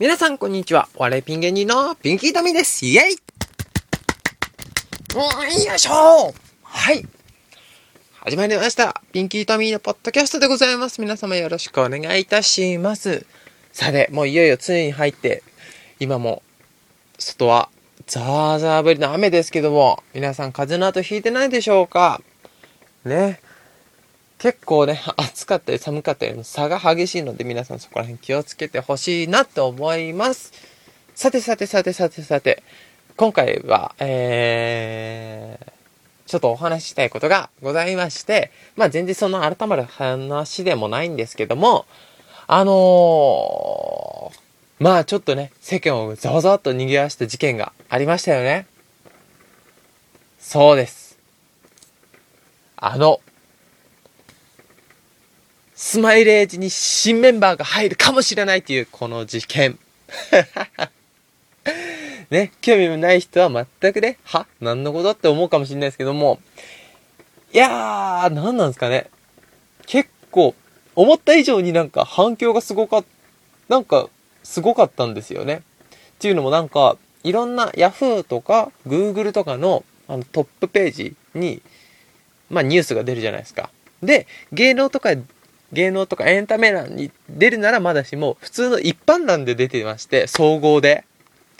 皆さんこんにちは。我々ピン芸人のピンキートミです。イェイよいしょはい。始まりました。ピンキートミーのポッドキャストでございます。皆様よろしくお願いいたします。さて、もういよいよついに入って、今も外はザーザー降りの雨ですけども、皆さん風の後引いてないでしょうか？ね。結構ね、暑かったり寒かったりの差が激しいので皆さんそこら辺気をつけてほしいなと思います。さてさてさてさてさて、今回は、えー、ちょっとお話ししたいことがございまして、まあ全然その改まる話でもないんですけども、あのー、まあちょっとね、世間をざわざわっと賑わした事件がありましたよね。そうです。あの、スマイレージに新メンバーが入るかもしれないというこの事件。ね、興味もない人は全くね、は？何のことって思うかもしれないですけども、いやー、何なんですかね。結構、思った以上になんか反響がすごかった、なんか、すごかったんですよね。っていうのもなんか、いろんな Yahoo とか Google とかのあのトップページに、まあニュースが出るじゃないですか。で、芸能とか芸能とかエンタメ欄に出るならまだしも、普通の一般欄で出てまして、総合で。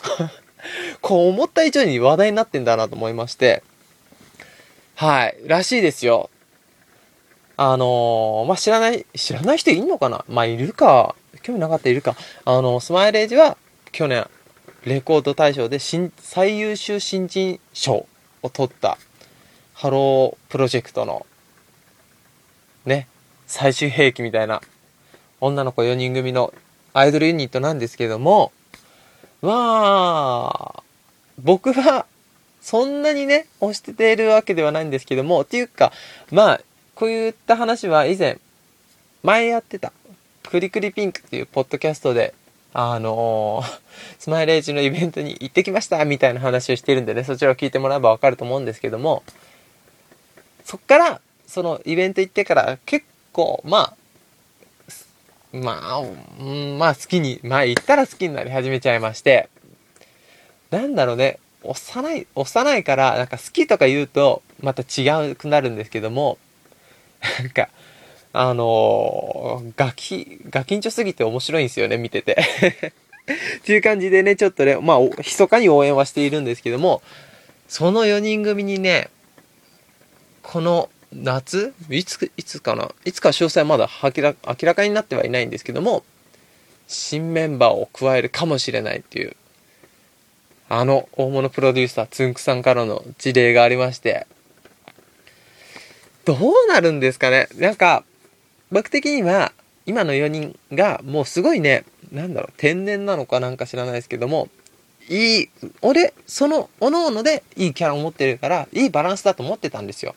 こう思った以上に話題になってんだなと思いまして。はい。らしいですよ。あのー、まあ、知らない、知らない人いんのかな？まあ、いるか。興味なかったらいるか。あの、スマイレージは去年、レコード大賞で新最優秀新人賞を取ったハロープロジェクトのね、最終兵器みたいな女の子4人組のアイドルユニットなんですけども、まあ、僕はそんなにね、推しているわけではないんですけども、っていうか、まあ、こういった話は以前、前やってた、クリクリピンクっていうポッドキャストで、あのー、スマイレージのイベントに行ってきましたみたいな話をしてるんでね、そちらを聞いてもらえばわかると思うんですけども、そっから、そのイベント行ってから結構、まあ、まあ、うん、まあ好きに、まあ言ったら好きになり始めちゃいまして、なんだろうね、幼い、幼いから、なんか好きとか言うと、また違うくなるんですけども、なんか、あのー、ガキ、ガキンチョすぎて面白いんですよね、見てて。っていう感じでね、ちょっとね、まあ、密かに応援はしているんですけども、その4人組にね、この夏？いつ、いつかな？いつか詳細はまだ明ら明らかになってはいないんですけども、新メンバーを加えるかもしれないっていう、あの大物プロデューサーつんくさんからの事例がありまして、どうなるんですかね？なんか、僕的には、今の4人がもうすごいね、なんだろう、天然なのかなんか知らないですけども、いい、俺、その、おのおのでいいキャラを持ってるから、いいバランスだと思ってたんですよ。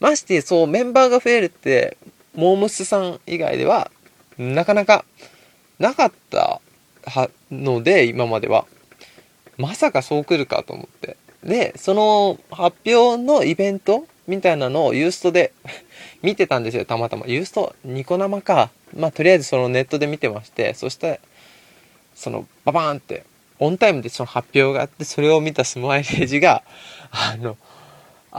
まして、そう、メンバーが増えるって、モームスさん以外では、なかなかなかったので、今までは。まさかそう来るかと思って。で、その発表のイベントみたいなのをユーストで 見てたんですよ、たまたま。ユースト、ニコ生か。まあ、とりあえずそのネットで見てまして、そして、その、ババーンって、オンタイムでその発表があって、それを見たスマイレージが、あの、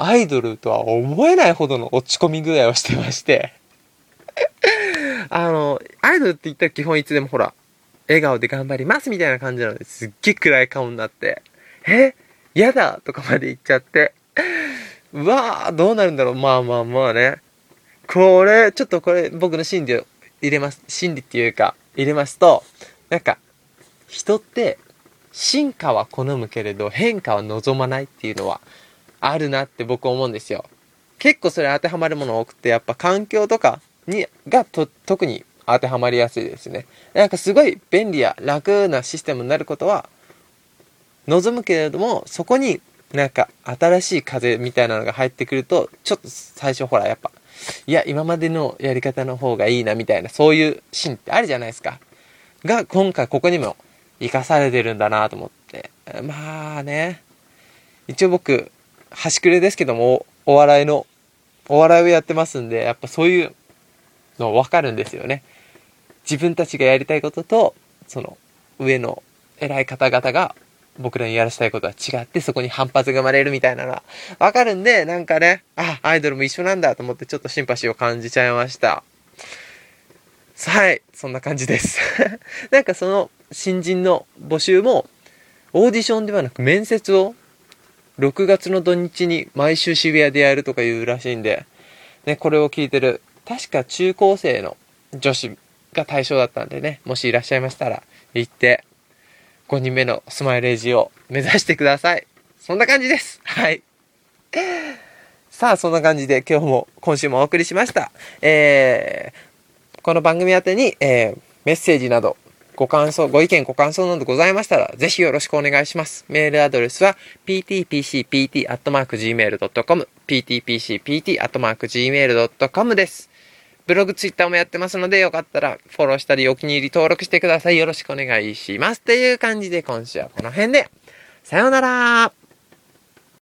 アイドルとは思えないほどの落ち込み具合をしてまして あの、アイドルって言ったら基本いつでもほら、笑顔で頑張りますみたいな感じなのですっげえ暗い顔になって、え？嫌だとかまで言っちゃって、うわーどうなるんだろうまあまあまあね。これ、ちょっとこれ僕の心理を入れます。心理っていうか、入れますと、なんか、人って進化は好むけれど変化は望まないっていうのはあるなって僕思うんですよ。結構それ当てはまるもの多くて、やっぱ環境とかに、がと、特に当てはまりやすいですね。なんかすごい便利や楽なシステムになることは望むけれども、そこになんか新しい風みたいなのが入ってくると、ちょっと最初ほらやっぱ、いや、今までのやり方の方がいいなみたいな、そういうシーンってあるじゃないですか。が、今回ここにも活かされてるんだなと思って。まあね、一応僕、端くれですけども、お笑いの、お笑いをやってますんで、やっぱそういうの分かるんですよね。自分たちがやりたいことと、その、上の偉い方々が僕らにやらせたいことは違ってそこに反発が生まれるみたいなのはわかるんで、なんかね、あ、アイドルも一緒なんだと思ってちょっとシンパシーを感じちゃいました。はい、そんな感じです なんかその新人の募集もオーディションではなく面接を6月の土日に毎週渋谷でやるとか言うらしいんで、ね、これを聞いてる、確か中高生の女子が対象だったんでね、もしいらっしゃいましたら、行って、5人目のスマイルレージを目指してください。そんな感じです。はい。さあ、そんな感じで今日も、今週もお送りしました。えー、この番組宛てに、えー、メッセージなど、ご感想、ご意見、ご感想などございましたら、ぜひよろしくお願いします。メールアドレスは、ptpcpt.gmail.com、ptpcpt.gmail.com です。ブログ、ツイッターもやってますので、よかったらフォローしたりお気に入り登録してください。よろしくお願いします。という感じで今週はこの辺で、さようなら